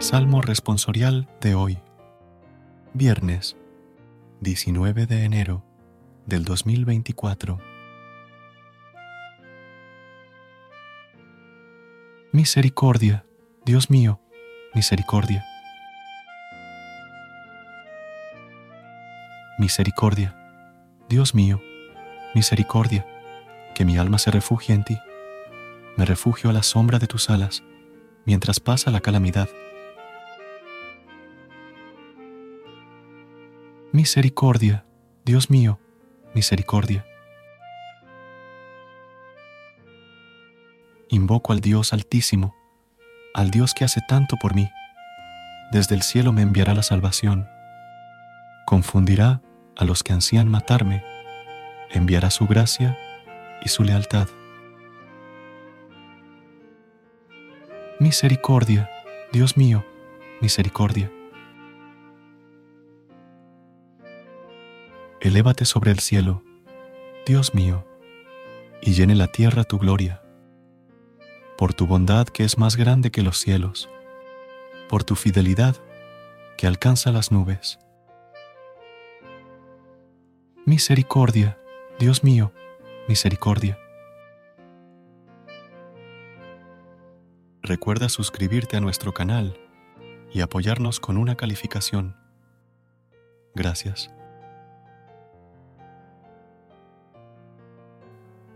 Salmo responsorial de hoy. Viernes, 19 de enero del 2024. Misericordia, Dios mío, misericordia. Misericordia, Dios mío, misericordia, que mi alma se refugie en ti. Me refugio a la sombra de tus alas mientras pasa la calamidad. Misericordia, Dios mío, misericordia. Invoco al Dios altísimo, al Dios que hace tanto por mí. Desde el cielo me enviará la salvación. Confundirá a los que ansían matarme, enviará su gracia y su lealtad. Misericordia, Dios mío, misericordia. Elévate sobre el cielo, Dios mío, y llene la tierra tu gloria. Por tu bondad que es más grande que los cielos, por tu fidelidad que alcanza las nubes. Misericordia, Dios mío, misericordia. Recuerda suscribirte a nuestro canal y apoyarnos con una calificación. Gracias.